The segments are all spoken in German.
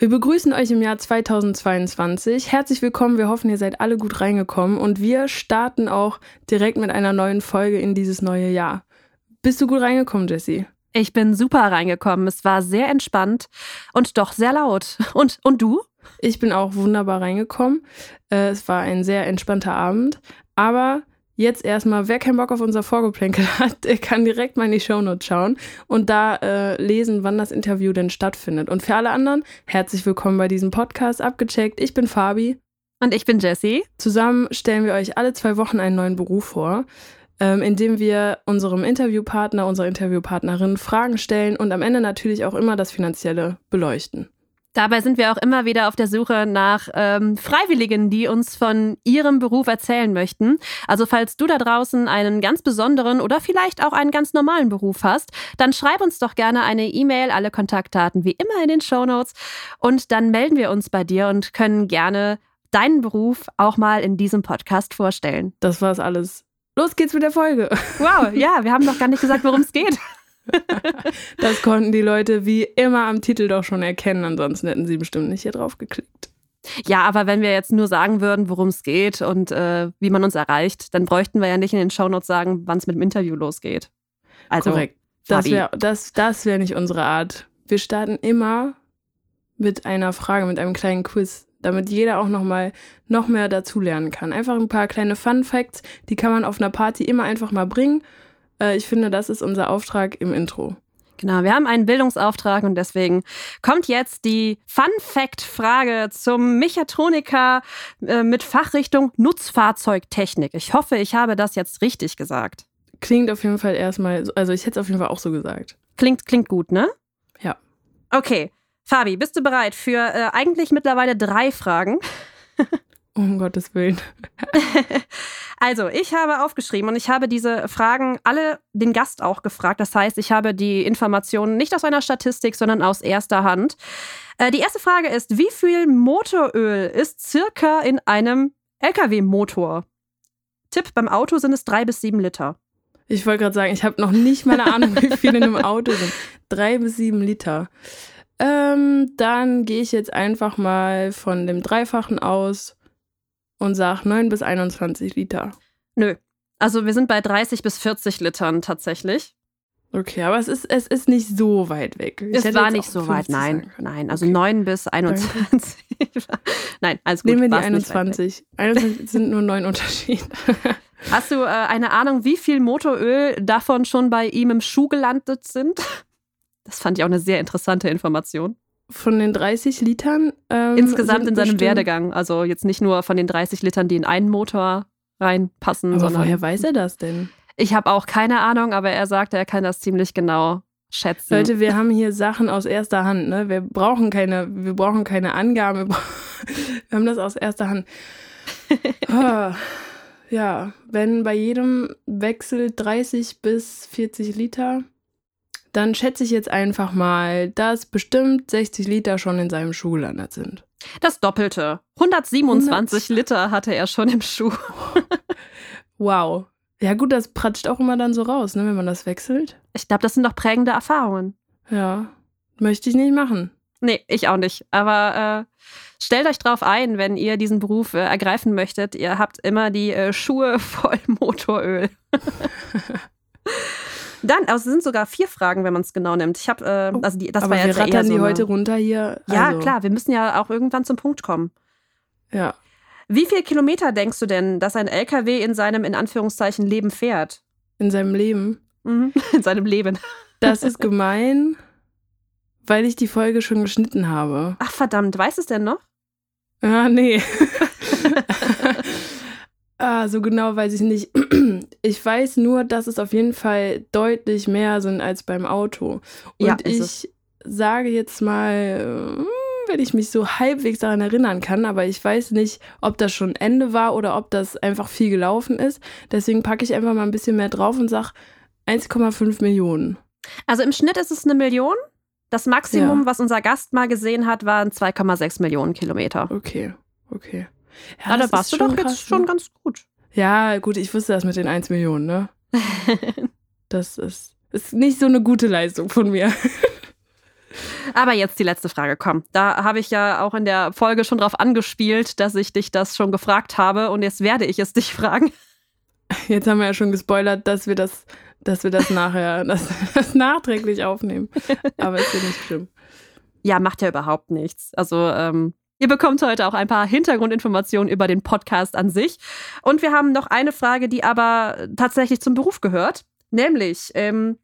Wir begrüßen euch im Jahr 2022. Herzlich willkommen. Wir hoffen, ihr seid alle gut reingekommen und wir starten auch direkt mit einer neuen Folge in dieses neue Jahr. Bist du gut reingekommen, Jessie? Ich bin super reingekommen. Es war sehr entspannt und doch sehr laut. Und, und du? Ich bin auch wunderbar reingekommen. Äh, es war ein sehr entspannter Abend. Aber jetzt erstmal, wer keinen Bock auf unser Vorgeplänkel hat, der kann direkt mal in die Shownotes schauen und da äh, lesen, wann das Interview denn stattfindet. Und für alle anderen, herzlich willkommen bei diesem Podcast abgecheckt. Ich bin Fabi. Und ich bin Jessie. Zusammen stellen wir euch alle zwei Wochen einen neuen Beruf vor, ähm, indem wir unserem Interviewpartner, unserer Interviewpartnerin Fragen stellen und am Ende natürlich auch immer das Finanzielle beleuchten. Dabei sind wir auch immer wieder auf der Suche nach ähm, Freiwilligen, die uns von ihrem Beruf erzählen möchten. Also falls du da draußen einen ganz besonderen oder vielleicht auch einen ganz normalen Beruf hast, dann schreib uns doch gerne eine E-Mail, alle Kontaktdaten wie immer in den Show Notes und dann melden wir uns bei dir und können gerne deinen Beruf auch mal in diesem Podcast vorstellen. Das war's alles. Los geht's mit der Folge. Wow, ja, wir haben noch gar nicht gesagt, worum es geht. das konnten die Leute wie immer am Titel doch schon erkennen, ansonsten hätten sie bestimmt nicht hier drauf geklickt. Ja, aber wenn wir jetzt nur sagen würden, worum es geht und äh, wie man uns erreicht, dann bräuchten wir ja nicht in den Shownotes sagen, wann es mit dem Interview losgeht. Also, Korrekt. Das wäre das, das wär nicht unsere Art. Wir starten immer mit einer Frage, mit einem kleinen Quiz, damit jeder auch noch mal noch mehr dazulernen kann. Einfach ein paar kleine Fun Facts, die kann man auf einer Party immer einfach mal bringen äh, ich finde, das ist unser Auftrag im Intro. Genau, wir haben einen Bildungsauftrag und deswegen kommt jetzt die Fun-Fact-Frage zum Mechatroniker äh, mit Fachrichtung Nutzfahrzeugtechnik. Ich hoffe, ich habe das jetzt richtig gesagt. Klingt auf jeden Fall erstmal, also ich hätte es auf jeden Fall auch so gesagt. Klingt, klingt gut, ne? Ja. Okay. Fabi, bist du bereit für äh, eigentlich mittlerweile drei Fragen? um Gottes Willen. Also, ich habe aufgeschrieben und ich habe diese Fragen alle den Gast auch gefragt. Das heißt, ich habe die Informationen nicht aus einer Statistik, sondern aus erster Hand. Äh, die erste Frage ist, wie viel Motoröl ist circa in einem Lkw-Motor? Tipp, beim Auto sind es drei bis sieben Liter. Ich wollte gerade sagen, ich habe noch nicht mal eine Ahnung, wie viel in einem Auto sind. Drei bis sieben Liter. Ähm, dann gehe ich jetzt einfach mal von dem Dreifachen aus und sag 9 bis 21 Liter. Nö. Also wir sind bei 30 bis 40 Litern tatsächlich. Okay, aber es ist, es ist nicht so weit weg. Ich es war nicht so weit, nein. Nein, also okay. 9 bis 21. nein, alles gut. Nehmen wir die 21. 21 sind nur neun Unterschied. Hast du äh, eine Ahnung, wie viel Motoröl davon schon bei ihm im Schuh gelandet sind? Das fand ich auch eine sehr interessante Information von den 30 Litern. Ähm, Insgesamt in seinem Werdegang. Also jetzt nicht nur von den 30 Litern, die in einen Motor reinpassen. Aber sondern woher weiß er das denn? Ich habe auch keine Ahnung, aber er sagte, er kann das ziemlich genau schätzen. Leute, wir haben hier Sachen aus erster Hand. Ne? Wir brauchen keine, wir brauchen keine Angaben. Wir haben das aus erster Hand. oh, ja, wenn bei jedem Wechsel 30 bis 40 Liter dann schätze ich jetzt einfach mal, dass bestimmt 60 Liter schon in seinem Schuh gelandet sind. Das Doppelte. 127 100. Liter hatte er schon im Schuh. wow. Ja gut, das pratscht auch immer dann so raus, ne, wenn man das wechselt. Ich glaube, das sind doch prägende Erfahrungen. Ja, möchte ich nicht machen. Nee, ich auch nicht. Aber äh, stellt euch drauf ein, wenn ihr diesen Beruf äh, ergreifen möchtet. Ihr habt immer die äh, Schuhe voll Motoröl. Dann, also es sind sogar vier Fragen, wenn man es genau nimmt. Ich habe, äh, oh, also die, das aber war ja wir rattern so die heute runter hier. Ja, also. klar, wir müssen ja auch irgendwann zum Punkt kommen. Ja. Wie viele Kilometer denkst du denn, dass ein LKW in seinem, in Anführungszeichen, Leben fährt? In seinem Leben? Mhm. In seinem Leben. Das ist gemein, weil ich die Folge schon geschnitten habe. Ach verdammt, weißt du es denn noch? Ah, nee. Ah, so genau weiß ich nicht. Ich weiß nur, dass es auf jeden Fall deutlich mehr sind als beim Auto. Und ja, ich es. sage jetzt mal, hm, wenn ich mich so halbwegs daran erinnern kann, aber ich weiß nicht, ob das schon Ende war oder ob das einfach viel gelaufen ist. Deswegen packe ich einfach mal ein bisschen mehr drauf und sage 1,5 Millionen. Also im Schnitt ist es eine Million. Das Maximum, ja. was unser Gast mal gesehen hat, waren 2,6 Millionen Kilometer. Okay, okay. Ja, da warst du doch krass, jetzt schon ne? ganz gut. Ja, gut, ich wusste das mit den 1 Millionen, ne? das ist, ist nicht so eine gute Leistung von mir. Aber jetzt die letzte Frage, komm. Da habe ich ja auch in der Folge schon drauf angespielt, dass ich dich das schon gefragt habe und jetzt werde ich es dich fragen. Jetzt haben wir ja schon gespoilert, dass wir das, dass wir das nachher, das, das nachträglich aufnehmen. Aber ist ja nicht schlimm. Ja, macht ja überhaupt nichts. Also, ähm, Ihr bekommt heute auch ein paar Hintergrundinformationen über den Podcast an sich. Und wir haben noch eine Frage, die aber tatsächlich zum Beruf gehört. Nämlich, ähm,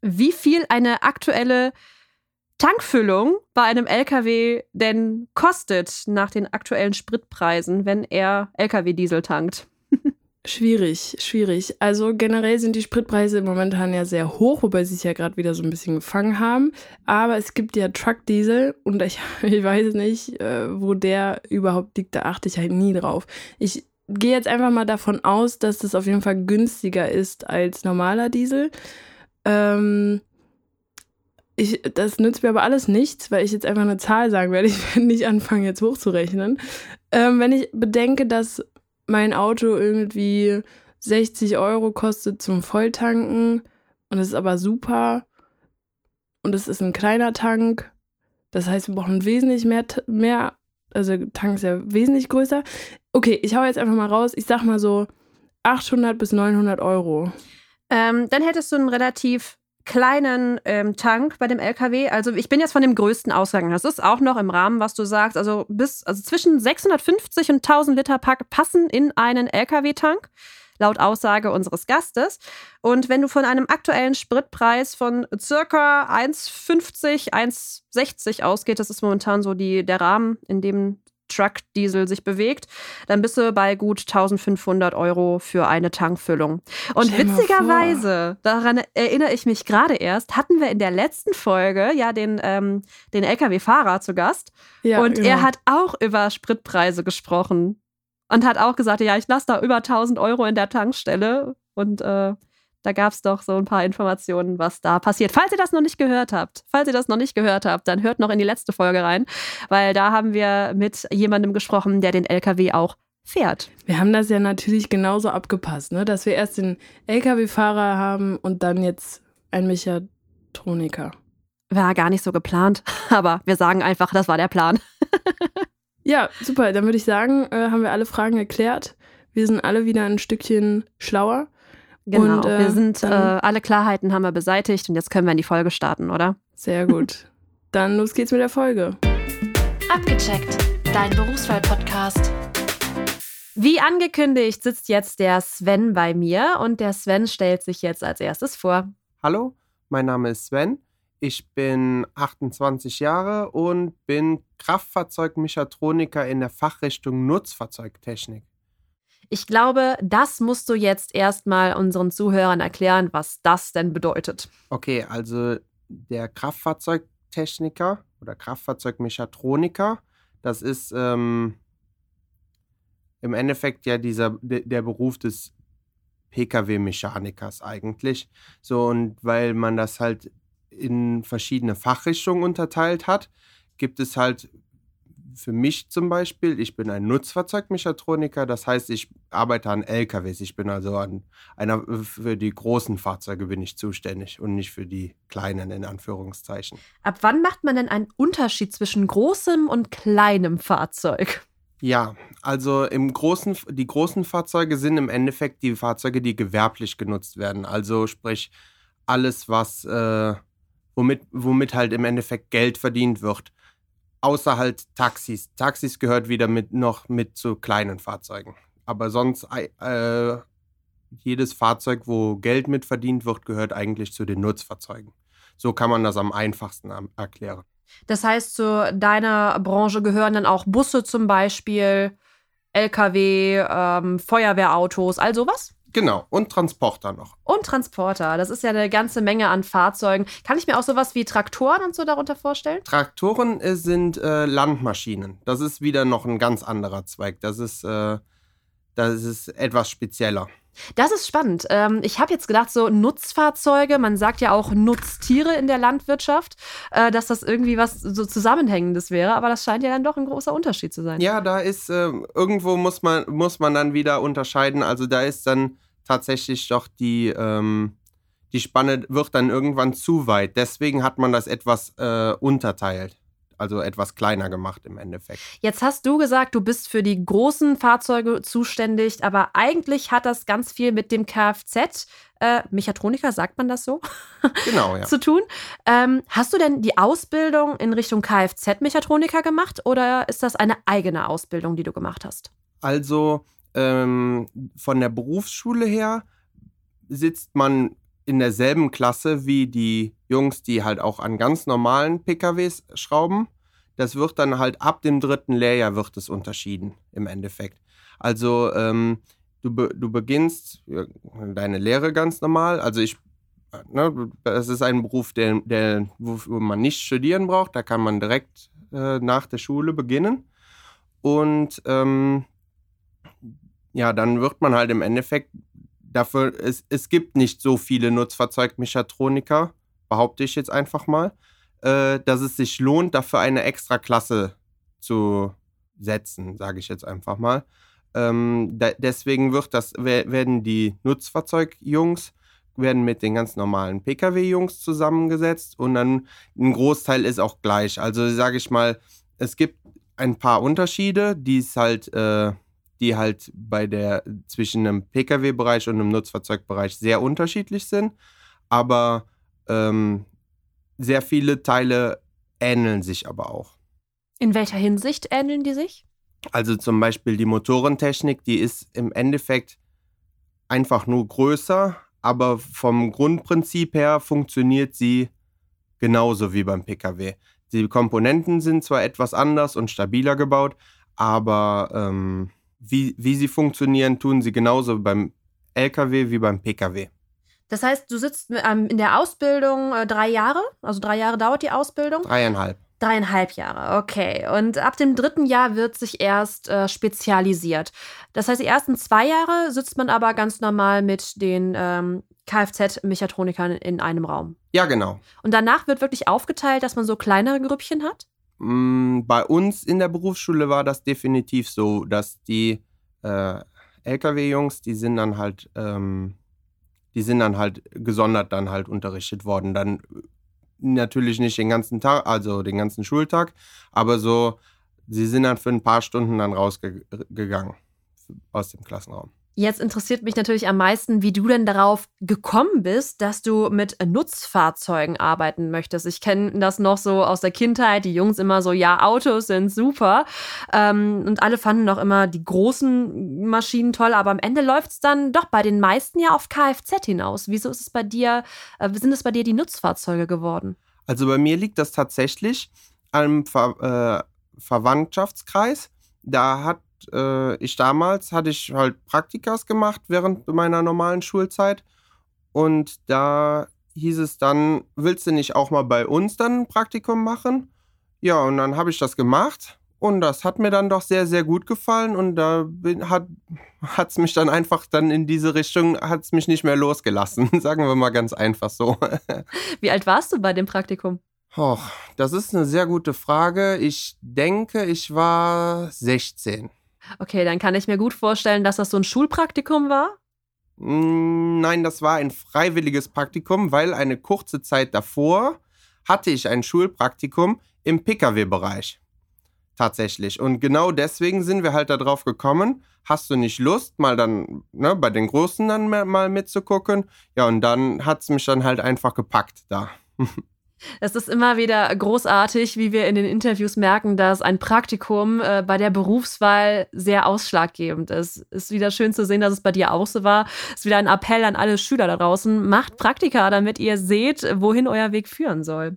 wie viel eine aktuelle Tankfüllung bei einem LKW denn kostet nach den aktuellen Spritpreisen, wenn er LKW-Diesel tankt. Schwierig, schwierig. Also generell sind die Spritpreise momentan ja sehr hoch, wobei sie sich ja gerade wieder so ein bisschen gefangen haben. Aber es gibt ja Truck-Diesel und ich, ich weiß nicht, äh, wo der überhaupt liegt. Da achte ich halt nie drauf. Ich gehe jetzt einfach mal davon aus, dass das auf jeden Fall günstiger ist als normaler Diesel. Ähm, ich, das nützt mir aber alles nichts, weil ich jetzt einfach eine Zahl sagen werde. Ich werde nicht anfangen, jetzt hochzurechnen. Ähm, wenn ich bedenke, dass mein Auto irgendwie 60 Euro kostet zum Volltanken und es ist aber super und es ist ein kleiner Tank, das heißt, wir brauchen wesentlich mehr, mehr also Tank ist ja wesentlich größer. Okay, ich hau jetzt einfach mal raus. Ich sag mal so 800 bis 900 Euro. Ähm, dann hättest du einen relativ kleinen ähm, Tank bei dem LKW. Also ich bin jetzt von dem größten ausgegangen. Das ist auch noch im Rahmen, was du sagst. Also bis also zwischen 650 und 1000 Liter Pack passen in einen LKW-Tank laut Aussage unseres Gastes. Und wenn du von einem aktuellen Spritpreis von circa 1,50, 1,60 ausgeht, das ist momentan so die, der Rahmen, in dem Truck-Diesel sich bewegt, dann bist du bei gut 1500 Euro für eine Tankfüllung. Und witzigerweise, daran erinnere ich mich gerade erst, hatten wir in der letzten Folge ja den, ähm, den LKW-Fahrer zu Gast. Ja, und genau. er hat auch über Spritpreise gesprochen und hat auch gesagt, ja, ich lasse da über 1000 Euro in der Tankstelle und äh, da gab es doch so ein paar Informationen, was da passiert. Falls ihr das noch nicht gehört habt, falls ihr das noch nicht gehört habt, dann hört noch in die letzte Folge rein, weil da haben wir mit jemandem gesprochen, der den LKW auch fährt. Wir haben das ja natürlich genauso abgepasst, ne? dass wir erst den LKW-Fahrer haben und dann jetzt einen Mechatroniker. War gar nicht so geplant, aber wir sagen einfach, das war der Plan. Ja, super. Dann würde ich sagen, äh, haben wir alle Fragen erklärt. Wir sind alle wieder ein Stückchen schlauer. Genau, und, äh, wir sind, äh, alle Klarheiten haben wir beseitigt und jetzt können wir in die Folge starten, oder? Sehr gut. dann los geht's mit der Folge. Abgecheckt, dein Berufswahl-Podcast. Wie angekündigt sitzt jetzt der Sven bei mir und der Sven stellt sich jetzt als erstes vor. Hallo, mein Name ist Sven. Ich bin 28 Jahre und bin Kraftfahrzeugmechatroniker in der Fachrichtung Nutzfahrzeugtechnik. Ich glaube, das musst du jetzt erstmal unseren Zuhörern erklären, was das denn bedeutet. Okay, also der Kraftfahrzeugtechniker oder Kraftfahrzeugmechatroniker, das ist ähm, im Endeffekt ja dieser der Beruf des Pkw-Mechanikers eigentlich. So, und weil man das halt in verschiedene Fachrichtungen unterteilt hat, gibt es halt für mich zum Beispiel, ich bin ein Nutzfahrzeugmechatroniker, das heißt, ich arbeite an LKWs. Ich bin also an einer, für die großen Fahrzeuge bin ich zuständig und nicht für die kleinen, in Anführungszeichen. Ab wann macht man denn einen Unterschied zwischen großem und kleinem Fahrzeug? Ja, also im großen, die großen Fahrzeuge sind im Endeffekt die Fahrzeuge, die gewerblich genutzt werden. Also sprich, alles, was äh, womit, womit halt im Endeffekt Geld verdient wird. Außer halt Taxis. Taxis gehört wieder mit noch mit zu kleinen Fahrzeugen. Aber sonst äh, jedes Fahrzeug, wo Geld mit verdient wird, gehört eigentlich zu den Nutzfahrzeugen. So kann man das am einfachsten erklären. Das heißt, zu deiner Branche gehören dann auch Busse zum Beispiel, Lkw, ähm, Feuerwehrautos, all sowas? Genau, und Transporter noch. Und Transporter, das ist ja eine ganze Menge an Fahrzeugen. Kann ich mir auch sowas wie Traktoren und so darunter vorstellen? Traktoren äh, sind äh, Landmaschinen. Das ist wieder noch ein ganz anderer Zweig. Das ist, äh, das ist etwas spezieller. Das ist spannend. Ähm, ich habe jetzt gedacht, so Nutzfahrzeuge, man sagt ja auch Nutztiere in der Landwirtschaft, äh, dass das irgendwie was so Zusammenhängendes wäre, aber das scheint ja dann doch ein großer Unterschied zu sein. Ja, da ist, äh, irgendwo muss man, muss man dann wieder unterscheiden. Also da ist dann tatsächlich doch die, ähm, die Spanne wird dann irgendwann zu weit. Deswegen hat man das etwas äh, unterteilt also etwas kleiner gemacht im Endeffekt. Jetzt hast du gesagt, du bist für die großen Fahrzeuge zuständig, aber eigentlich hat das ganz viel mit dem Kfz, äh, Mechatroniker, sagt man das so? Genau, ja. zu tun. Ähm, hast du denn die Ausbildung in Richtung Kfz-Mechatroniker gemacht oder ist das eine eigene Ausbildung, die du gemacht hast? Also ähm, von der Berufsschule her sitzt man in derselben Klasse wie die Jungs, die halt auch an ganz normalen PKWs schrauben. Das wird dann halt ab dem dritten Lehrjahr wird es unterschieden im Endeffekt. Also ähm, du, be du beginnst deine Lehre ganz normal. Also ich, ne, das ist ein Beruf, der, der, wo man nicht studieren braucht. Da kann man direkt äh, nach der Schule beginnen. Und ähm, ja, dann wird man halt im Endeffekt dafür, es, es gibt nicht so viele Nutzfahrzeugmechatroniker, behaupte ich jetzt einfach mal, äh, dass es sich lohnt, dafür eine extra Klasse zu setzen, sage ich jetzt einfach mal. Ähm, da, deswegen wird das, werden die Nutzfahrzeugjungs werden mit den ganz normalen Pkw-Jungs zusammengesetzt und dann ein Großteil ist auch gleich. Also sage ich mal, es gibt ein paar Unterschiede, die es halt äh, die halt bei der zwischen einem Pkw-Bereich und einem Nutzfahrzeugbereich sehr unterschiedlich sind, aber ähm, sehr viele Teile ähneln sich aber auch. In welcher Hinsicht ähneln die sich? Also zum Beispiel die Motorentechnik, die ist im Endeffekt einfach nur größer, aber vom Grundprinzip her funktioniert sie genauso wie beim Pkw. Die Komponenten sind zwar etwas anders und stabiler gebaut, aber ähm, wie, wie sie funktionieren, tun sie genauso beim LKW wie beim PKW. Das heißt, du sitzt ähm, in der Ausbildung äh, drei Jahre, also drei Jahre dauert die Ausbildung? Dreieinhalb. Dreieinhalb Jahre, okay. Und ab dem dritten Jahr wird sich erst äh, spezialisiert. Das heißt, die ersten zwei Jahre sitzt man aber ganz normal mit den ähm, Kfz-Mechatronikern in einem Raum. Ja, genau. Und danach wird wirklich aufgeteilt, dass man so kleinere Grüppchen hat? Mm, bei uns in der Berufsschule war das definitiv so, dass die äh, LKW-Jungs, die sind dann halt, ähm, die sind dann halt gesondert dann halt unterrichtet worden. Dann natürlich nicht den ganzen Tag, also den ganzen Schultag, aber so, sie sind dann für ein paar Stunden dann rausgegangen aus dem Klassenraum. Jetzt interessiert mich natürlich am meisten, wie du denn darauf gekommen bist, dass du mit Nutzfahrzeugen arbeiten möchtest. Ich kenne das noch so aus der Kindheit, die Jungs immer so, ja, Autos sind super. Ähm, und alle fanden noch immer die großen Maschinen toll, aber am Ende läuft es dann doch bei den meisten ja auf Kfz hinaus. Wieso ist es bei dir, äh, sind es bei dir die Nutzfahrzeuge geworden? Also bei mir liegt das tatsächlich am Ver äh, Verwandtschaftskreis. Da hat äh, ich damals hatte ich halt Praktikas gemacht während meiner normalen Schulzeit und da hieß es dann, willst du nicht auch mal bei uns dann ein Praktikum machen? Ja, und dann habe ich das gemacht und das hat mir dann doch sehr, sehr gut gefallen und da bin, hat es mich dann einfach dann in diese Richtung, hat es mich nicht mehr losgelassen, sagen wir mal ganz einfach so. Wie alt warst du bei dem Praktikum? Och, das ist eine sehr gute Frage. Ich denke, ich war 16. Okay, dann kann ich mir gut vorstellen, dass das so ein Schulpraktikum war. Mm, nein, das war ein freiwilliges Praktikum, weil eine kurze Zeit davor hatte ich ein Schulpraktikum im Pkw-Bereich. Tatsächlich. Und genau deswegen sind wir halt darauf gekommen, hast du nicht Lust, mal dann ne, bei den Großen dann mal mitzugucken? Ja, und dann hat es mich dann halt einfach gepackt da. Es ist immer wieder großartig, wie wir in den Interviews merken, dass ein Praktikum äh, bei der Berufswahl sehr ausschlaggebend ist. Ist wieder schön zu sehen, dass es bei dir auch so war. Ist wieder ein Appell an alle Schüler da draußen. Macht Praktika, damit ihr seht, wohin euer Weg führen soll.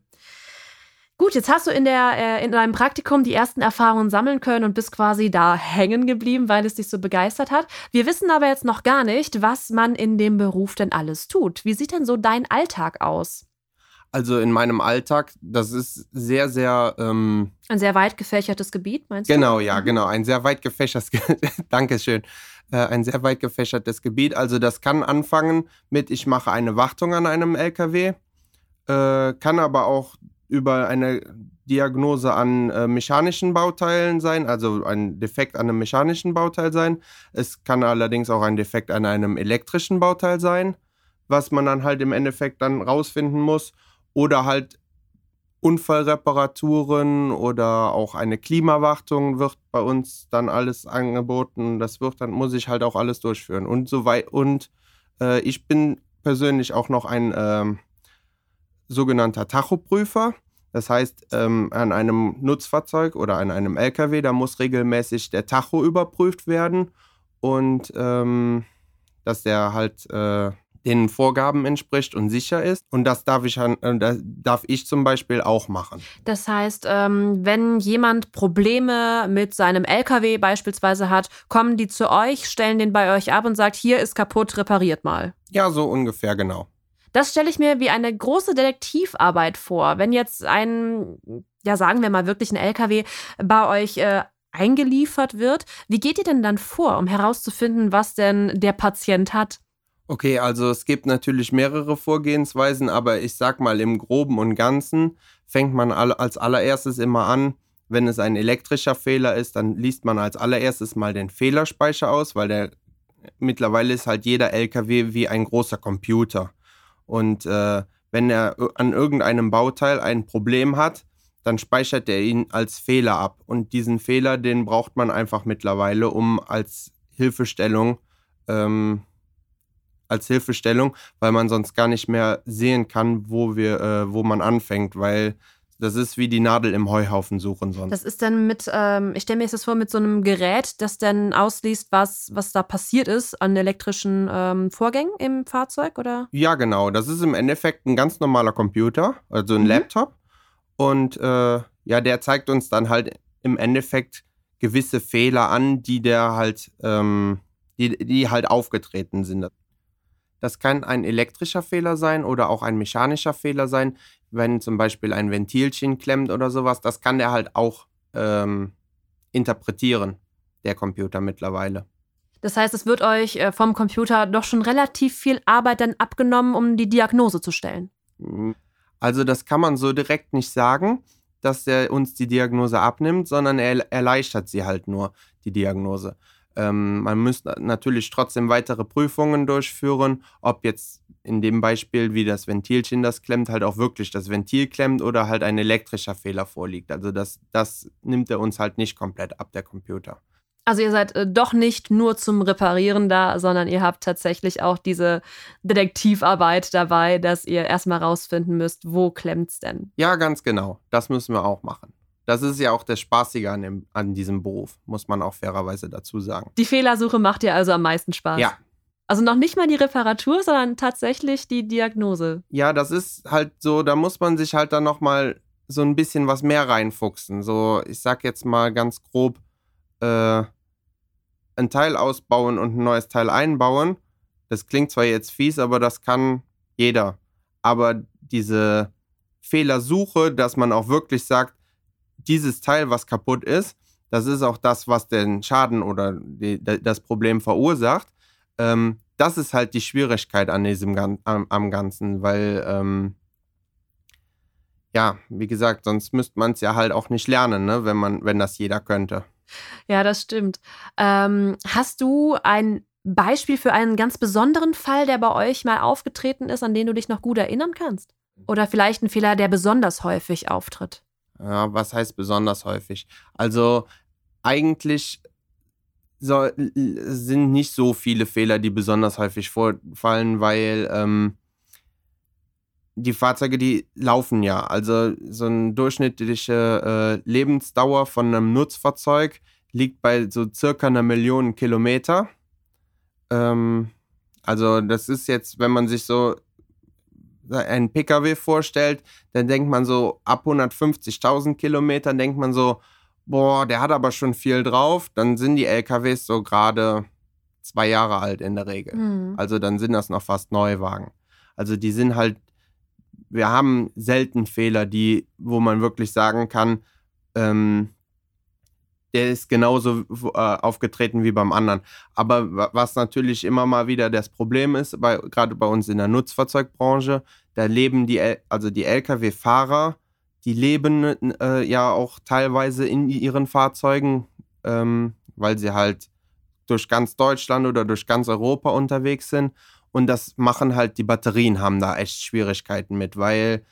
Gut, jetzt hast du in, der, äh, in deinem Praktikum die ersten Erfahrungen sammeln können und bist quasi da hängen geblieben, weil es dich so begeistert hat. Wir wissen aber jetzt noch gar nicht, was man in dem Beruf denn alles tut. Wie sieht denn so dein Alltag aus? Also in meinem Alltag, das ist sehr, sehr. Ähm, ein sehr weit gefächertes Gebiet, meinst genau, du? Genau, ja, mhm. genau. Ein sehr weit gefächertes, Dankeschön. Äh, ein sehr weit gefächertes Gebiet. Also das kann anfangen mit, ich mache eine Wartung an einem LKW, äh, kann aber auch über eine Diagnose an äh, mechanischen Bauteilen sein, also ein Defekt an einem mechanischen Bauteil sein. Es kann allerdings auch ein Defekt an einem elektrischen Bauteil sein was man dann halt im Endeffekt dann rausfinden muss. Oder halt Unfallreparaturen oder auch eine Klimawartung wird bei uns dann alles angeboten. Das wird dann, muss ich halt auch alles durchführen. Und so weit, und äh, ich bin persönlich auch noch ein äh, sogenannter Tachoprüfer. Das heißt, ähm, an einem Nutzfahrzeug oder an einem LKW, da muss regelmäßig der Tacho überprüft werden und ähm, dass der halt äh, den Vorgaben entspricht und sicher ist. Und das darf ich, äh, das darf ich zum Beispiel auch machen. Das heißt, ähm, wenn jemand Probleme mit seinem LKW beispielsweise hat, kommen die zu euch, stellen den bei euch ab und sagt, hier ist kaputt, repariert mal. Ja, so ungefähr genau. Das stelle ich mir wie eine große Detektivarbeit vor. Wenn jetzt ein, ja sagen wir mal wirklich ein LKW bei euch äh, eingeliefert wird, wie geht ihr denn dann vor, um herauszufinden, was denn der Patient hat? Okay, also es gibt natürlich mehrere Vorgehensweisen, aber ich sag mal im groben und ganzen fängt man als allererstes immer an, wenn es ein elektrischer Fehler ist, dann liest man als allererstes mal den Fehlerspeicher aus, weil der mittlerweile ist halt jeder LKW wie ein großer Computer. Und äh, wenn er an irgendeinem Bauteil ein Problem hat, dann speichert er ihn als Fehler ab. Und diesen Fehler, den braucht man einfach mittlerweile, um als Hilfestellung ähm, als Hilfestellung, weil man sonst gar nicht mehr sehen kann, wo wir, äh, wo man anfängt, weil das ist wie die Nadel im Heuhaufen suchen sonst. Das ist dann mit, ähm, ich stelle mir das vor, mit so einem Gerät, das dann ausliest, was, was da passiert ist an elektrischen ähm, Vorgängen im Fahrzeug, oder? Ja, genau. Das ist im Endeffekt ein ganz normaler Computer, also ein mhm. Laptop. Und äh, ja, der zeigt uns dann halt im Endeffekt gewisse Fehler an, die der halt, ähm, die, die halt aufgetreten sind. Das kann ein elektrischer Fehler sein oder auch ein mechanischer Fehler sein, wenn zum Beispiel ein Ventilchen klemmt oder sowas. Das kann der halt auch ähm, interpretieren, der Computer mittlerweile. Das heißt, es wird euch äh, vom Computer doch schon relativ viel Arbeit dann abgenommen, um die Diagnose zu stellen. Hm. Also das kann man so direkt nicht sagen, dass er uns die Diagnose abnimmt, sondern er erleichtert sie halt nur, die Diagnose. Ähm, man müsste natürlich trotzdem weitere Prüfungen durchführen, ob jetzt in dem Beispiel, wie das Ventilchen das klemmt, halt auch wirklich das Ventil klemmt oder halt ein elektrischer Fehler vorliegt. Also das, das nimmt er uns halt nicht komplett ab, der Computer. Also ihr seid äh, doch nicht nur zum Reparieren da, sondern ihr habt tatsächlich auch diese Detektivarbeit dabei, dass ihr erstmal rausfinden müsst, wo klemmt's denn? Ja, ganz genau. Das müssen wir auch machen. Das ist ja auch das Spaßige an, dem, an diesem Beruf, muss man auch fairerweise dazu sagen. Die Fehlersuche macht dir also am meisten Spaß. Ja. Also noch nicht mal die Reparatur, sondern tatsächlich die Diagnose. Ja, das ist halt so, da muss man sich halt dann nochmal so ein bisschen was mehr reinfuchsen. So, ich sag jetzt mal ganz grob, äh, ein Teil ausbauen und ein neues Teil einbauen. Das klingt zwar jetzt fies, aber das kann jeder. Aber diese Fehlersuche, dass man auch wirklich sagt, dieses Teil, was kaputt ist, das ist auch das, was den Schaden oder die, das Problem verursacht. Ähm, das ist halt die Schwierigkeit an diesem am, am Ganzen, weil ähm, ja, wie gesagt, sonst müsste man es ja halt auch nicht lernen, ne, wenn man, wenn das jeder könnte. Ja, das stimmt. Ähm, hast du ein Beispiel für einen ganz besonderen Fall, der bei euch mal aufgetreten ist, an den du dich noch gut erinnern kannst? Oder vielleicht ein Fehler, der besonders häufig auftritt? Ja, was heißt besonders häufig? Also eigentlich so, sind nicht so viele Fehler, die besonders häufig vorfallen, weil ähm, die Fahrzeuge, die laufen ja. Also so eine durchschnittliche äh, Lebensdauer von einem Nutzfahrzeug liegt bei so circa einer Million Kilometer. Ähm, also das ist jetzt, wenn man sich so einen Pkw vorstellt, dann denkt man so, ab 150.000 Kilometern denkt man so, boah, der hat aber schon viel drauf. Dann sind die LKWs so gerade zwei Jahre alt in der Regel. Mhm. Also dann sind das noch fast Neuwagen. Also die sind halt, wir haben selten Fehler, die, wo man wirklich sagen kann, ähm, der ist genauso äh, aufgetreten wie beim anderen. Aber was natürlich immer mal wieder das Problem ist, bei, gerade bei uns in der Nutzfahrzeugbranche, da leben die, also die Lkw-Fahrer, die leben äh, ja auch teilweise in ihren Fahrzeugen, ähm, weil sie halt durch ganz Deutschland oder durch ganz Europa unterwegs sind. Und das machen halt die Batterien, haben da echt Schwierigkeiten mit, weil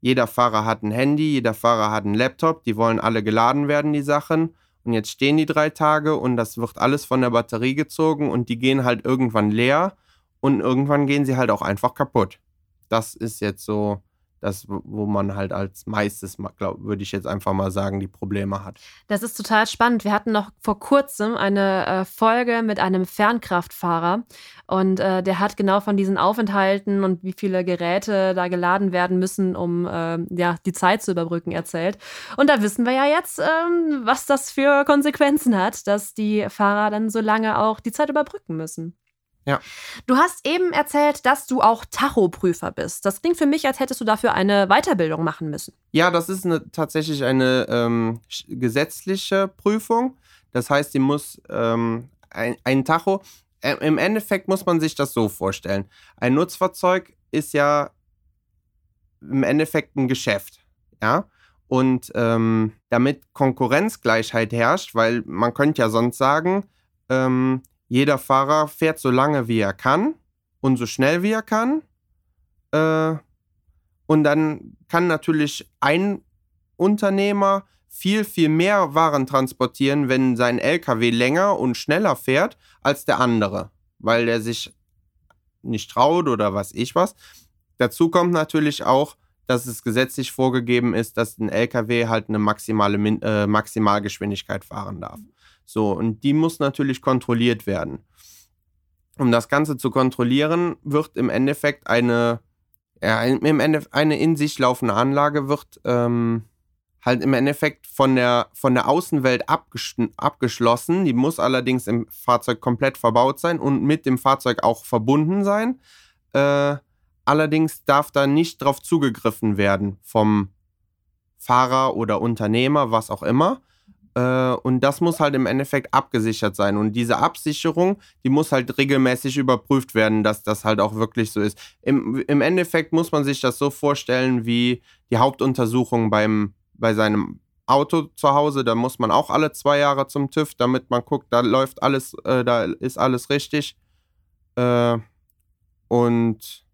jeder Fahrer hat ein Handy, jeder Fahrer hat einen Laptop, die wollen alle geladen werden, die Sachen. Und jetzt stehen die drei Tage und das wird alles von der Batterie gezogen und die gehen halt irgendwann leer und irgendwann gehen sie halt auch einfach kaputt. Das ist jetzt so das, wo man halt als meistes, würde ich jetzt einfach mal sagen, die Probleme hat. Das ist total spannend. Wir hatten noch vor kurzem eine äh, Folge mit einem Fernkraftfahrer und äh, der hat genau von diesen Aufenthalten und wie viele Geräte da geladen werden müssen, um äh, ja, die Zeit zu überbrücken, erzählt. Und da wissen wir ja jetzt, ähm, was das für Konsequenzen hat, dass die Fahrer dann so lange auch die Zeit überbrücken müssen. Ja. Du hast eben erzählt, dass du auch Tachoprüfer bist. Das klingt für mich, als hättest du dafür eine Weiterbildung machen müssen. Ja, das ist eine, tatsächlich eine ähm, gesetzliche Prüfung. Das heißt, die muss ähm, ein, ein Tacho. Äh, Im Endeffekt muss man sich das so vorstellen. Ein Nutzfahrzeug ist ja im Endeffekt ein Geschäft. Ja. Und ähm, damit Konkurrenzgleichheit herrscht, weil man könnte ja sonst sagen, ähm, jeder Fahrer fährt so lange, wie er kann und so schnell, wie er kann. Äh, und dann kann natürlich ein Unternehmer viel, viel mehr Waren transportieren, wenn sein LKW länger und schneller fährt als der andere, weil der sich nicht traut oder was ich was. Dazu kommt natürlich auch, dass es gesetzlich vorgegeben ist, dass ein LKW halt eine maximale äh, Maximalgeschwindigkeit fahren darf. So, und die muss natürlich kontrolliert werden. Um das Ganze zu kontrollieren, wird im Endeffekt eine, ja, im Endeffekt eine in sich laufende Anlage wird ähm, halt im Endeffekt von der, von der Außenwelt abgeschlossen. Die muss allerdings im Fahrzeug komplett verbaut sein und mit dem Fahrzeug auch verbunden sein. Äh, allerdings darf da nicht drauf zugegriffen werden vom Fahrer oder Unternehmer, was auch immer. Äh, und das muss halt im Endeffekt abgesichert sein. Und diese Absicherung, die muss halt regelmäßig überprüft werden, dass das halt auch wirklich so ist. Im, im Endeffekt muss man sich das so vorstellen wie die Hauptuntersuchung beim, bei seinem Auto zu Hause. Da muss man auch alle zwei Jahre zum TÜV, damit man guckt, da läuft alles, äh, da ist alles richtig. Äh, und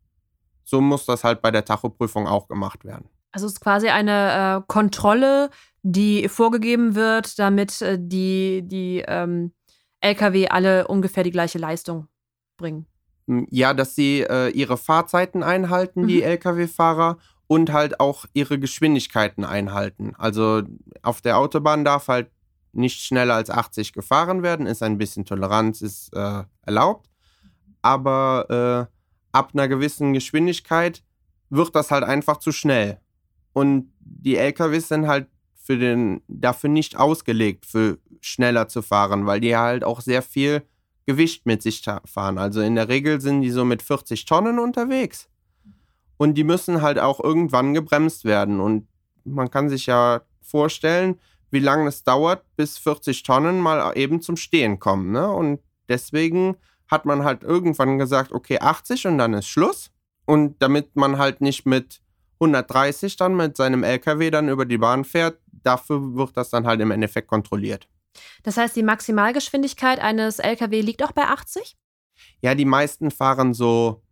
so muss das halt bei der Tachoprüfung auch gemacht werden. Also es ist quasi eine äh, Kontrolle die vorgegeben wird, damit äh, die, die ähm, Lkw alle ungefähr die gleiche Leistung bringen. Ja, dass sie äh, ihre Fahrzeiten einhalten, mhm. die Lkw-Fahrer, und halt auch ihre Geschwindigkeiten einhalten. Also auf der Autobahn darf halt nicht schneller als 80 gefahren werden, ist ein bisschen Toleranz, ist äh, erlaubt. Aber äh, ab einer gewissen Geschwindigkeit wird das halt einfach zu schnell. Und die LKWs sind halt für den, dafür nicht ausgelegt, für schneller zu fahren, weil die halt auch sehr viel Gewicht mit sich fahren. Also in der Regel sind die so mit 40 Tonnen unterwegs. Und die müssen halt auch irgendwann gebremst werden. Und man kann sich ja vorstellen, wie lange es dauert, bis 40 Tonnen mal eben zum Stehen kommen. Ne? Und deswegen hat man halt irgendwann gesagt, okay, 80 und dann ist Schluss. Und damit man halt nicht mit 130 dann mit seinem LKW dann über die Bahn fährt, dafür wird das dann halt im Endeffekt kontrolliert. Das heißt, die Maximalgeschwindigkeit eines LKW liegt auch bei 80? Ja, die meisten fahren so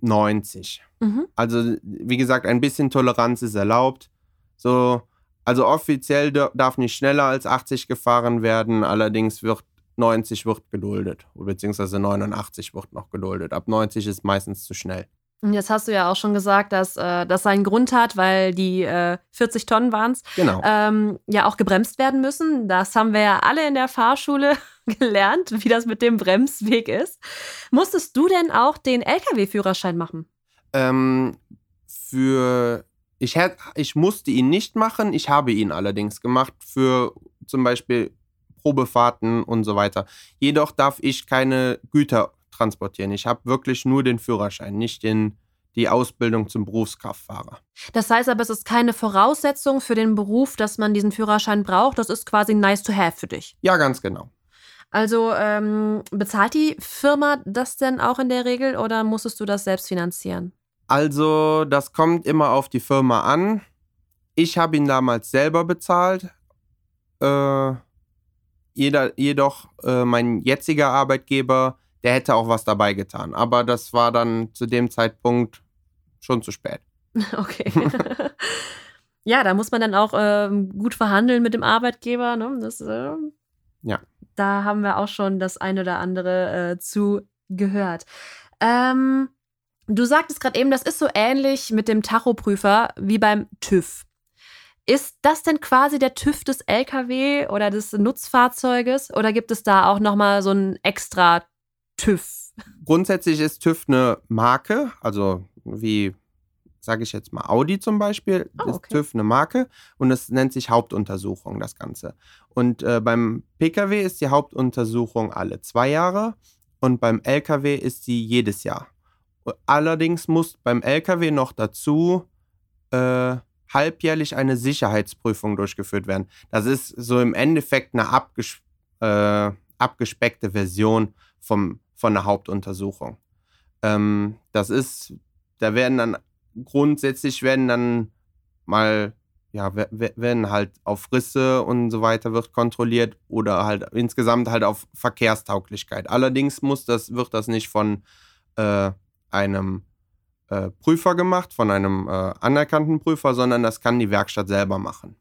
90. Mhm. Also, wie gesagt, ein bisschen Toleranz ist erlaubt. So, also offiziell darf nicht schneller als 80 gefahren werden, allerdings wird 90 wird geduldet, beziehungsweise 89 wird noch geduldet. Ab 90 ist meistens zu schnell. Und jetzt hast du ja auch schon gesagt, dass äh, das seinen Grund hat, weil die äh, 40 Tonnen waren es, genau. ähm, ja auch gebremst werden müssen. Das haben wir ja alle in der Fahrschule gelernt, wie das mit dem Bremsweg ist. Musstest du denn auch den Lkw-Führerschein machen? Ähm, für ich, ich musste ihn nicht machen, ich habe ihn allerdings gemacht für zum Beispiel Probefahrten und so weiter. Jedoch darf ich keine Güter transportieren. Ich habe wirklich nur den Führerschein, nicht den, die Ausbildung zum Berufskraftfahrer. Das heißt aber, es ist keine Voraussetzung für den Beruf, dass man diesen Führerschein braucht. Das ist quasi nice to have für dich. Ja, ganz genau. Also ähm, bezahlt die Firma das denn auch in der Regel oder musstest du das selbst finanzieren? Also, das kommt immer auf die Firma an. Ich habe ihn damals selber bezahlt. Äh, jeder, jedoch äh, mein jetziger Arbeitgeber der hätte auch was dabei getan. Aber das war dann zu dem Zeitpunkt schon zu spät. Okay. ja, da muss man dann auch äh, gut verhandeln mit dem Arbeitgeber. Ne? Das, äh, ja. Da haben wir auch schon das eine oder andere äh, zu gehört. Ähm, du sagtest gerade eben, das ist so ähnlich mit dem Tachoprüfer wie beim TÜV. Ist das denn quasi der TÜV des LKW oder des Nutzfahrzeuges oder gibt es da auch nochmal so ein extra TÜV? Grundsätzlich ist TÜV eine Marke, also wie sage ich jetzt mal Audi zum Beispiel, oh, okay. ist TÜV eine Marke und es nennt sich Hauptuntersuchung, das Ganze. Und äh, beim Pkw ist die Hauptuntersuchung alle zwei Jahre und beim Lkw ist sie jedes Jahr. Allerdings muss beim Lkw noch dazu äh, halbjährlich eine Sicherheitsprüfung durchgeführt werden. Das ist so im Endeffekt eine abges äh, abgespeckte Version vom, von der Hauptuntersuchung. Ähm, das ist, da werden dann grundsätzlich werden dann mal, ja, werden halt auf Risse und so weiter wird kontrolliert oder halt insgesamt halt auf Verkehrstauglichkeit. Allerdings muss das, wird das nicht von äh, einem äh, Prüfer gemacht, von einem äh, anerkannten Prüfer, sondern das kann die Werkstatt selber machen.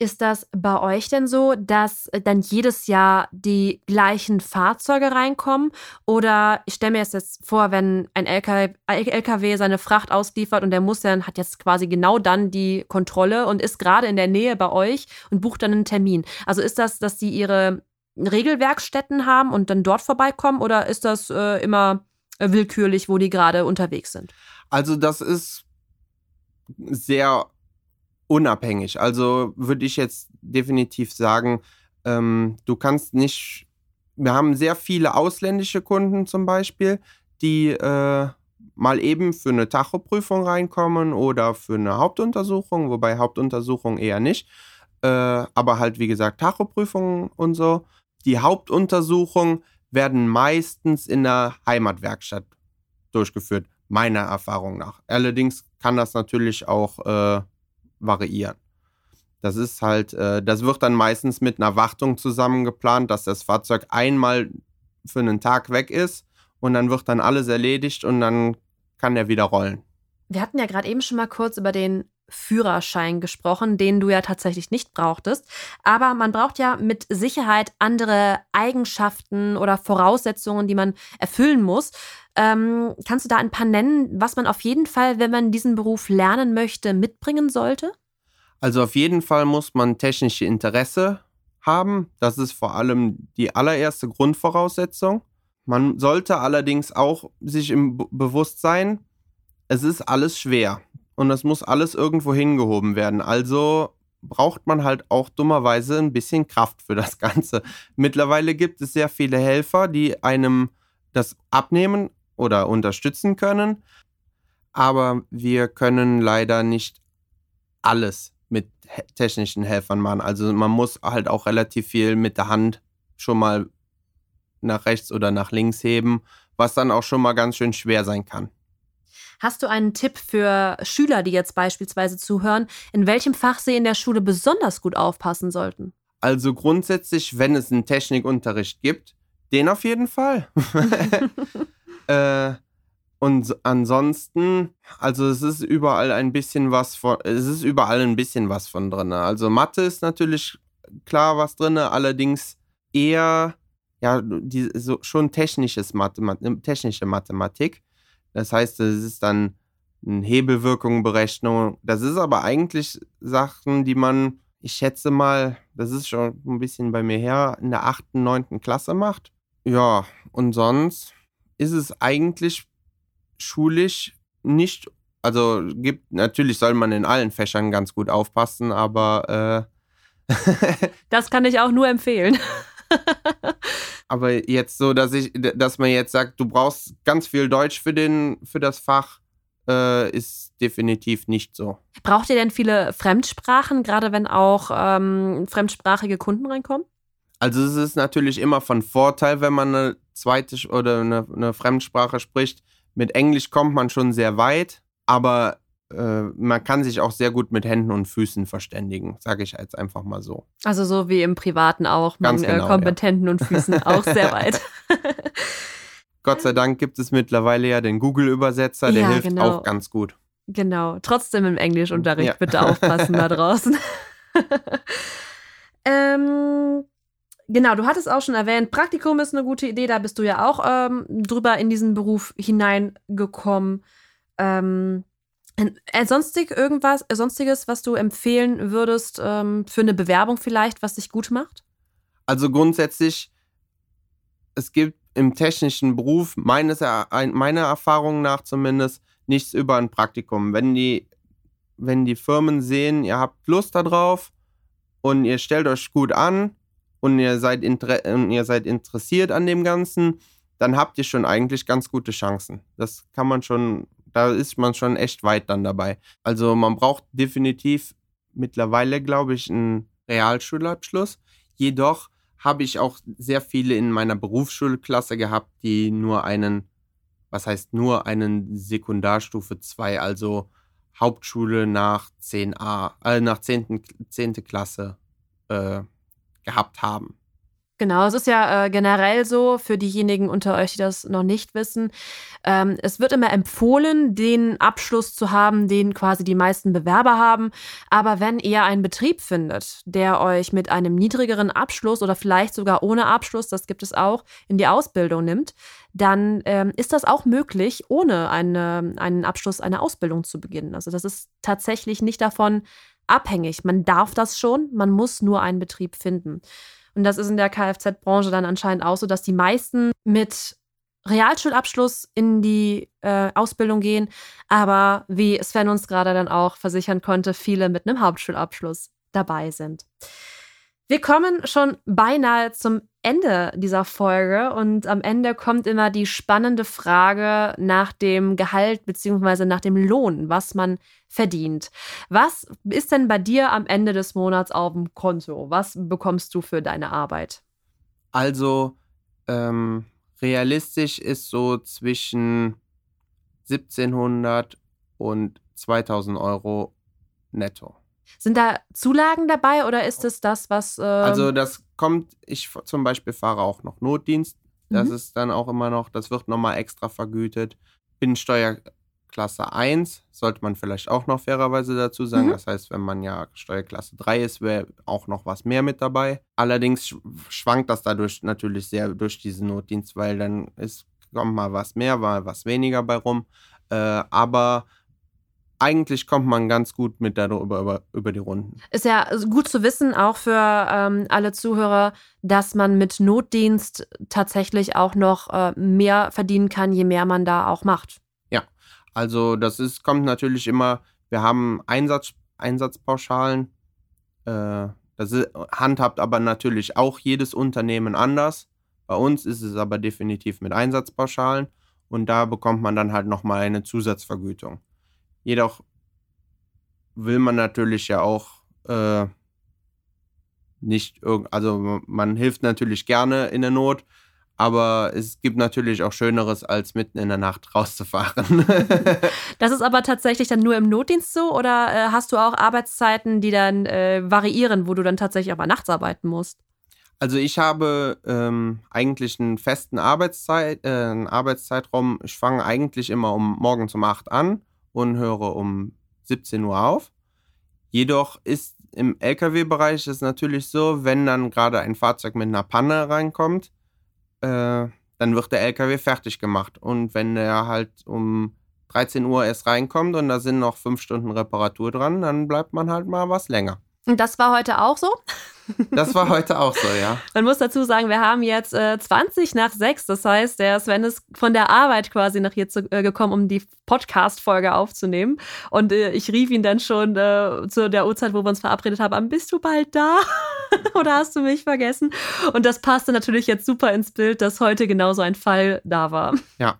Ist das bei euch denn so, dass dann jedes Jahr die gleichen Fahrzeuge reinkommen? Oder ich stelle mir jetzt vor, wenn ein LKW, LKW seine Fracht ausliefert und der muss dann, hat jetzt quasi genau dann die Kontrolle und ist gerade in der Nähe bei euch und bucht dann einen Termin. Also ist das, dass die ihre Regelwerkstätten haben und dann dort vorbeikommen oder ist das äh, immer willkürlich, wo die gerade unterwegs sind? Also das ist sehr unabhängig. Also würde ich jetzt definitiv sagen, ähm, du kannst nicht. Wir haben sehr viele ausländische Kunden zum Beispiel, die äh, mal eben für eine Tachoprüfung reinkommen oder für eine Hauptuntersuchung, wobei Hauptuntersuchung eher nicht. Äh, aber halt, wie gesagt, Tachoprüfungen und so. Die Hauptuntersuchungen werden meistens in der Heimatwerkstatt durchgeführt, meiner Erfahrung nach. Allerdings kann das natürlich auch äh, variieren. Das ist halt, äh, das wird dann meistens mit einer Wartung zusammen geplant, dass das Fahrzeug einmal für einen Tag weg ist und dann wird dann alles erledigt und dann kann er wieder rollen. Wir hatten ja gerade eben schon mal kurz über den Führerschein gesprochen, den du ja tatsächlich nicht brauchtest. Aber man braucht ja mit Sicherheit andere Eigenschaften oder Voraussetzungen, die man erfüllen muss. Ähm, kannst du da ein paar nennen, was man auf jeden Fall, wenn man diesen Beruf lernen möchte, mitbringen sollte? Also auf jeden Fall muss man technische Interesse haben. Das ist vor allem die allererste Grundvoraussetzung. Man sollte allerdings auch sich im Bewusstsein, es ist alles schwer und es muss alles irgendwo hingehoben werden. Also braucht man halt auch dummerweise ein bisschen Kraft für das Ganze. Mittlerweile gibt es sehr viele Helfer, die einem das abnehmen oder unterstützen können. Aber wir können leider nicht alles mit technischen Helfern machen. Also man muss halt auch relativ viel mit der Hand schon mal nach rechts oder nach links heben, was dann auch schon mal ganz schön schwer sein kann. Hast du einen Tipp für Schüler, die jetzt beispielsweise zuhören, in welchem Fach sie in der Schule besonders gut aufpassen sollten? Also grundsätzlich, wenn es einen Technikunterricht gibt, den auf jeden Fall. Äh, und ansonsten, also es ist überall ein bisschen was von, es ist überall ein bisschen was von drin. Also Mathe ist natürlich klar was drin, allerdings eher ja die, so, schon technisches Mathemat technische Mathematik. Das heißt, es ist dann eine Hebelwirkung, Das ist aber eigentlich Sachen, die man, ich schätze mal, das ist schon ein bisschen bei mir her, in der achten, neunten Klasse macht. Ja, und sonst ist es eigentlich schulisch nicht, also gibt, natürlich soll man in allen Fächern ganz gut aufpassen, aber äh, das kann ich auch nur empfehlen. aber jetzt so, dass ich, dass man jetzt sagt, du brauchst ganz viel Deutsch für den, für das Fach, äh, ist definitiv nicht so. Braucht ihr denn viele Fremdsprachen, gerade wenn auch ähm, fremdsprachige Kunden reinkommen? Also es ist natürlich immer von Vorteil, wenn man eine zweite oder eine, eine Fremdsprache spricht. Mit Englisch kommt man schon sehr weit, aber äh, man kann sich auch sehr gut mit Händen und Füßen verständigen, sage ich jetzt einfach mal so. Also so wie im Privaten auch. Man äh, genau, kommt ja. mit Händen und Füßen auch sehr weit. Gott sei Dank gibt es mittlerweile ja den Google-Übersetzer, der ja, hilft genau. auch ganz gut. Genau, trotzdem im Englischunterricht ja. bitte aufpassen da draußen. ähm, genau, du hattest auch schon erwähnt, Praktikum ist eine gute Idee, da bist du ja auch ähm, drüber in diesen Beruf hineingekommen. Ähm, äh, sonstig irgendwas, äh, sonstiges, was du empfehlen würdest ähm, für eine Bewerbung vielleicht, was dich gut macht? Also grundsätzlich, es gibt im technischen Beruf meines, meiner Erfahrung nach zumindest nichts über ein Praktikum. Wenn die, wenn die Firmen sehen, ihr habt Lust darauf und ihr stellt euch gut an und ihr seid, und ihr seid interessiert an dem Ganzen, dann habt ihr schon eigentlich ganz gute Chancen. Das kann man schon, da ist man schon echt weit dann dabei. Also man braucht definitiv mittlerweile, glaube ich, einen Realschulabschluss. Jedoch habe ich auch sehr viele in meiner Berufsschulklasse gehabt, die nur einen was heißt nur einen Sekundarstufe 2, also Hauptschule nach 10a, äh, nach 10. 10. Klasse äh, gehabt haben. Genau, es ist ja äh, generell so, für diejenigen unter euch, die das noch nicht wissen, ähm, es wird immer empfohlen, den Abschluss zu haben, den quasi die meisten Bewerber haben. Aber wenn ihr einen Betrieb findet, der euch mit einem niedrigeren Abschluss oder vielleicht sogar ohne Abschluss, das gibt es auch, in die Ausbildung nimmt, dann ähm, ist das auch möglich, ohne eine, einen Abschluss eine Ausbildung zu beginnen. Also das ist tatsächlich nicht davon abhängig. Man darf das schon, man muss nur einen Betrieb finden. Und das ist in der Kfz-Branche dann anscheinend auch so, dass die meisten mit Realschulabschluss in die äh, Ausbildung gehen, aber wie Sven uns gerade dann auch versichern konnte, viele mit einem Hauptschulabschluss dabei sind. Wir kommen schon beinahe zum Ende dieser Folge und am Ende kommt immer die spannende Frage nach dem Gehalt bzw. nach dem Lohn, was man verdient. Was ist denn bei dir am Ende des Monats auf dem Konto? Was bekommst du für deine Arbeit? Also ähm, realistisch ist so zwischen 1700 und 2000 Euro netto. Sind da Zulagen dabei oder ist es das, was. Ähm also, das kommt, ich zum Beispiel fahre auch noch Notdienst. Das mhm. ist dann auch immer noch, das wird nochmal extra vergütet. Bin Steuerklasse 1, sollte man vielleicht auch noch fairerweise dazu sagen. Mhm. Das heißt, wenn man ja Steuerklasse 3 ist, wäre auch noch was mehr mit dabei. Allerdings schwankt das dadurch natürlich sehr durch diesen Notdienst, weil dann ist, kommt mal was mehr, mal was weniger bei rum. Äh, aber eigentlich kommt man ganz gut mit darüber über, über die Runden. Ist ja gut zu wissen, auch für ähm, alle Zuhörer, dass man mit Notdienst tatsächlich auch noch äh, mehr verdienen kann, je mehr man da auch macht. Ja, also das ist, kommt natürlich immer, wir haben Einsatz, Einsatzpauschalen. Äh, das ist, handhabt aber natürlich auch jedes Unternehmen anders. Bei uns ist es aber definitiv mit Einsatzpauschalen und da bekommt man dann halt nochmal eine Zusatzvergütung. Jedoch will man natürlich ja auch äh, nicht irgend, also man hilft natürlich gerne in der Not, aber es gibt natürlich auch Schöneres, als mitten in der Nacht rauszufahren. das ist aber tatsächlich dann nur im Notdienst so oder äh, hast du auch Arbeitszeiten, die dann äh, variieren, wo du dann tatsächlich aber nachts arbeiten musst? Also ich habe ähm, eigentlich einen festen Arbeitszeit, äh, einen Arbeitszeitraum. Ich fange eigentlich immer um morgens um 8 an und höre um 17 Uhr auf. Jedoch ist im Lkw-Bereich es natürlich so, wenn dann gerade ein Fahrzeug mit einer Panne reinkommt, äh, dann wird der Lkw fertig gemacht. Und wenn er halt um 13 Uhr erst reinkommt und da sind noch fünf Stunden Reparatur dran, dann bleibt man halt mal was länger. Und das war heute auch so? Das war heute auch so, ja. Man muss dazu sagen, wir haben jetzt äh, 20 nach 6. Das heißt, der Sven ist von der Arbeit quasi nach hier zu, äh, gekommen, um die Podcast-Folge aufzunehmen. Und äh, ich rief ihn dann schon äh, zu der Uhrzeit, wo wir uns verabredet haben, bist du bald da? Oder hast du mich vergessen? Und das passte natürlich jetzt super ins Bild, dass heute genauso ein Fall da war. Ja.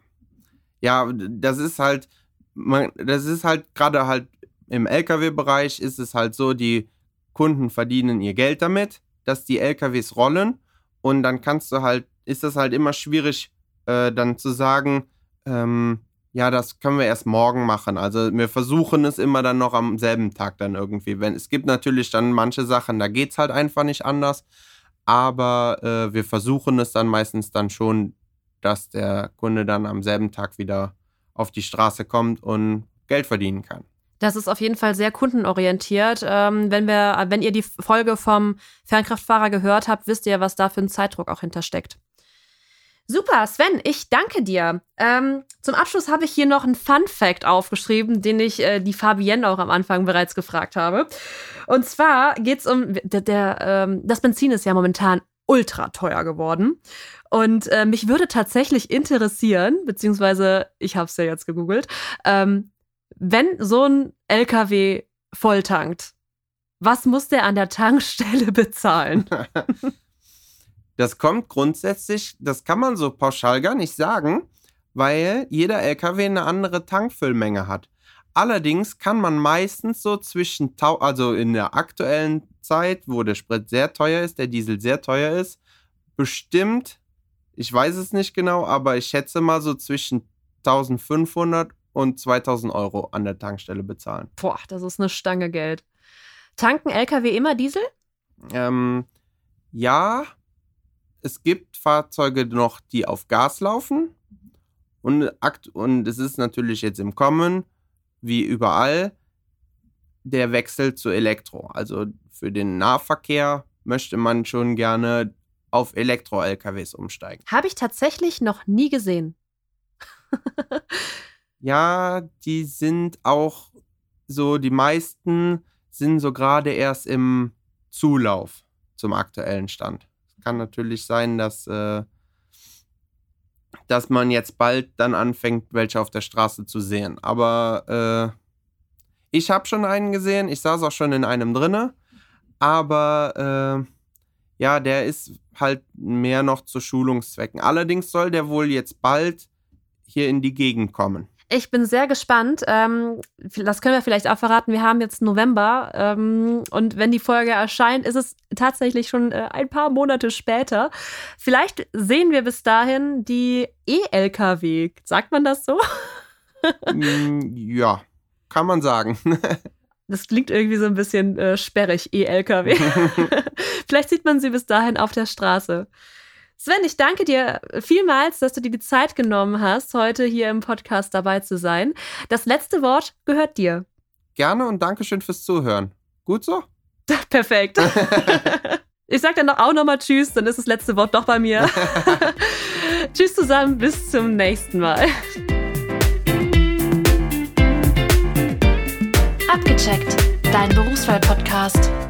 Ja, das ist halt, man, das ist halt gerade halt im Lkw-Bereich ist es halt so, die Kunden verdienen ihr Geld damit, dass die LKWs rollen und dann kannst du halt, ist das halt immer schwierig, äh, dann zu sagen, ähm, ja, das können wir erst morgen machen. Also wir versuchen es immer dann noch am selben Tag dann irgendwie. Wenn, es gibt natürlich dann manche Sachen, da geht es halt einfach nicht anders. Aber äh, wir versuchen es dann meistens dann schon dass der Kunde dann am selben Tag wieder auf die Straße kommt und Geld verdienen kann. Das ist auf jeden Fall sehr kundenorientiert. Ähm, wenn, wir, wenn ihr die Folge vom Fernkraftfahrer gehört habt, wisst ihr, was da für ein Zeitdruck auch hintersteckt. Super, Sven, ich danke dir. Ähm, zum Abschluss habe ich hier noch einen Fun Fact aufgeschrieben, den ich äh, die Fabienne auch am Anfang bereits gefragt habe. Und zwar geht es um, der, der ähm, das Benzin ist ja momentan ultra teuer geworden. Und äh, mich würde tatsächlich interessieren, beziehungsweise ich habe es ja jetzt gegoogelt, ähm, wenn so ein LKW volltankt, was muss der an der Tankstelle bezahlen? Das kommt grundsätzlich, das kann man so pauschal gar nicht sagen, weil jeder LKW eine andere Tankfüllmenge hat. Allerdings kann man meistens so zwischen, also in der aktuellen Zeit, wo der Sprit sehr teuer ist, der Diesel sehr teuer ist, bestimmt, ich weiß es nicht genau, aber ich schätze mal so zwischen 1500 und 2000 Euro an der Tankstelle bezahlen. Boah, das ist eine Stange Geld. Tanken LKW immer Diesel? Ähm, ja, es gibt Fahrzeuge noch, die auf Gas laufen. Und, und es ist natürlich jetzt im Kommen, wie überall, der Wechsel zu Elektro. Also für den Nahverkehr möchte man schon gerne auf Elektro-LKWs umsteigen. Habe ich tatsächlich noch nie gesehen. ja, die sind auch so, die meisten sind so gerade erst im Zulauf zum aktuellen Stand kann natürlich sein, dass, äh, dass man jetzt bald dann anfängt, welche auf der Straße zu sehen. Aber äh, ich habe schon einen gesehen, ich saß auch schon in einem drinne, aber äh, ja, der ist halt mehr noch zu Schulungszwecken. Allerdings soll der wohl jetzt bald hier in die Gegend kommen. Ich bin sehr gespannt. Ähm, das können wir vielleicht auch verraten. Wir haben jetzt November ähm, und wenn die Folge erscheint, ist es tatsächlich schon äh, ein paar Monate später. Vielleicht sehen wir bis dahin die E-LKW. Sagt man das so? Mm, ja, kann man sagen. Das klingt irgendwie so ein bisschen äh, sperrig, E-LKW. Vielleicht sieht man sie bis dahin auf der Straße. Sven, ich danke dir vielmals, dass du dir die Zeit genommen hast, heute hier im Podcast dabei zu sein. Das letzte Wort gehört dir. Gerne und Dankeschön fürs Zuhören. Gut so? Perfekt. ich sag dann auch nochmal Tschüss, dann ist das letzte Wort doch bei mir. tschüss zusammen, bis zum nächsten Mal. Abgecheckt, dein Berufswahl-Podcast.